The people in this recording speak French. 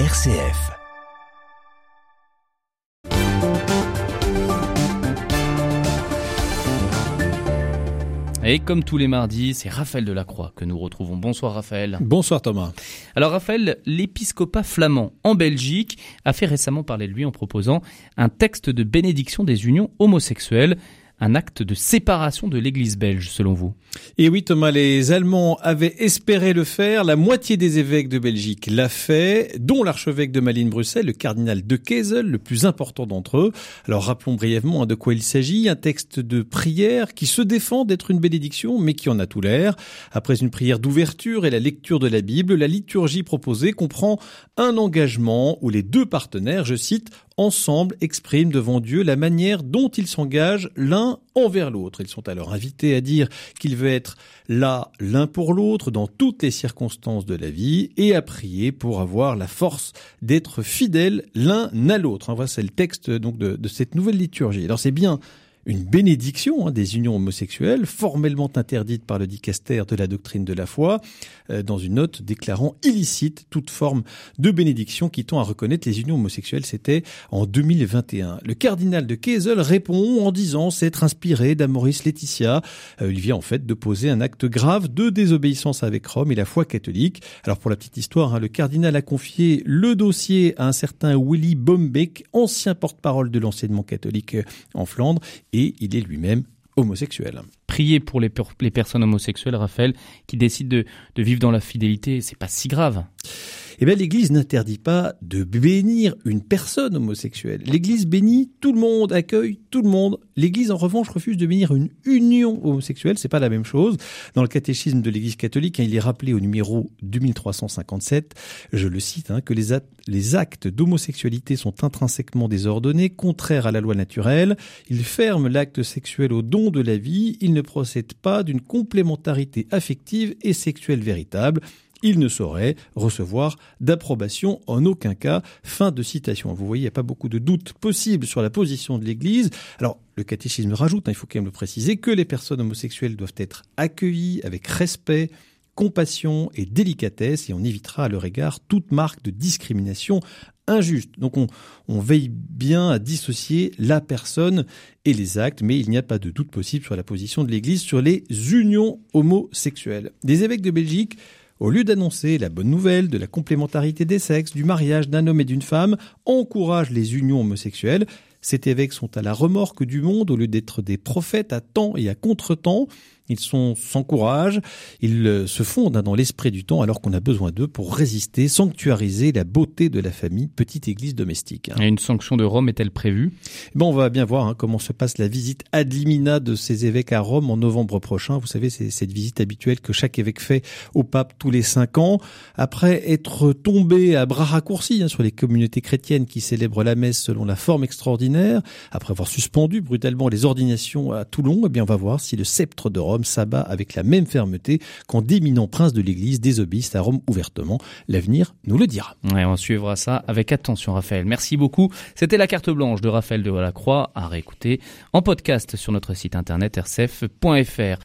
RCF. Et comme tous les mardis, c'est Raphaël Delacroix que nous retrouvons. Bonsoir Raphaël. Bonsoir Thomas. Alors Raphaël, l'épiscopat flamand en Belgique a fait récemment parler de lui en proposant un texte de bénédiction des unions homosexuelles un acte de séparation de l'Église belge, selon vous? Et oui, Thomas, les Allemands avaient espéré le faire. La moitié des évêques de Belgique l'a fait, dont l'archevêque de Malines-Bruxelles, le cardinal de Kessel, le plus important d'entre eux. Alors rappelons brièvement hein, de quoi il s'agit. Un texte de prière qui se défend d'être une bénédiction, mais qui en a tout l'air. Après une prière d'ouverture et la lecture de la Bible, la liturgie proposée comprend un engagement où les deux partenaires, je cite, ensemble expriment devant Dieu la manière dont ils s'engagent l'un envers l'autre. Ils sont alors invités à dire qu'ils veulent être là l'un pour l'autre dans toutes les circonstances de la vie et à prier pour avoir la force d'être fidèles l'un à l'autre. Voilà, c'est le texte donc de, de cette nouvelle liturgie. Alors c'est bien une bénédiction hein, des unions homosexuelles, formellement interdite par le dicaster de la doctrine de la foi, euh, dans une note déclarant illicite toute forme de bénédiction qui tend à reconnaître les unions homosexuelles. C'était en 2021. Le cardinal de Kessel répond en disant s'être inspiré d'Amoris Laetitia. Euh, il vient en fait de poser un acte grave de désobéissance avec Rome et la foi catholique. Alors pour la petite histoire, hein, le cardinal a confié le dossier à un certain Willy Bombeck, ancien porte-parole de l'enseignement catholique en Flandre et il est lui-même homosexuel. Prier pour les, personnes homosexuelles, Raphaël, qui décident de, de vivre dans la fidélité, c'est pas si grave eh bien, l'Église n'interdit pas de bénir une personne homosexuelle. L'Église bénit tout le monde, accueille tout le monde. L'Église, en revanche, refuse de bénir une union homosexuelle. C'est pas la même chose. Dans le catéchisme de l'Église catholique, hein, il est rappelé au numéro 2357, je le cite, hein, que les, les actes d'homosexualité sont intrinsèquement désordonnés, contraires à la loi naturelle. Ils ferment l'acte sexuel au don de la vie. Ils ne procèdent pas d'une complémentarité affective et sexuelle véritable il ne saurait recevoir d'approbation en aucun cas. Fin de citation. Vous voyez, il n'y a pas beaucoup de doutes possibles sur la position de l'Église. Alors, le catéchisme rajoute, hein, il faut quand même le préciser, que les personnes homosexuelles doivent être accueillies avec respect, compassion et délicatesse et on évitera à leur égard toute marque de discrimination injuste. Donc on, on, veille bien à dissocier la personne et les actes, mais il n'y a pas de doute possible sur la position de l'Église sur les unions homosexuelles. Des évêques de Belgique au lieu d'annoncer la bonne nouvelle de la complémentarité des sexes, du mariage d'un homme et d'une femme, encourage les unions homosexuelles. Ces évêques sont à la remorque du monde au lieu d'être des prophètes à temps et à contre-temps. Ils sont sans courage, ils euh, se fondent dans l'esprit du temps alors qu'on a besoin d'eux pour résister, sanctuariser la beauté de la famille, petite église domestique. Et une sanction de Rome est-elle prévue? Bon, on va bien voir hein, comment se passe la visite ad limina de ces évêques à Rome en novembre prochain. Vous savez, c'est cette visite habituelle que chaque évêque fait au pape tous les cinq ans. Après être tombé à bras raccourcis hein, sur les communautés chrétiennes qui célèbrent la messe selon la forme extraordinaire, après avoir suspendu brutalement les ordinations à Toulon, eh bien on va voir si le sceptre de Rome Rome s'abat avec la même fermeté quand d'éminents princes de l'Église désobéissent à Rome ouvertement. L'avenir nous le dira. on suivra ça avec attention, Raphaël. Merci beaucoup. C'était la carte blanche de Raphaël de Croix à réécouter en podcast sur notre site internet rcf.fr.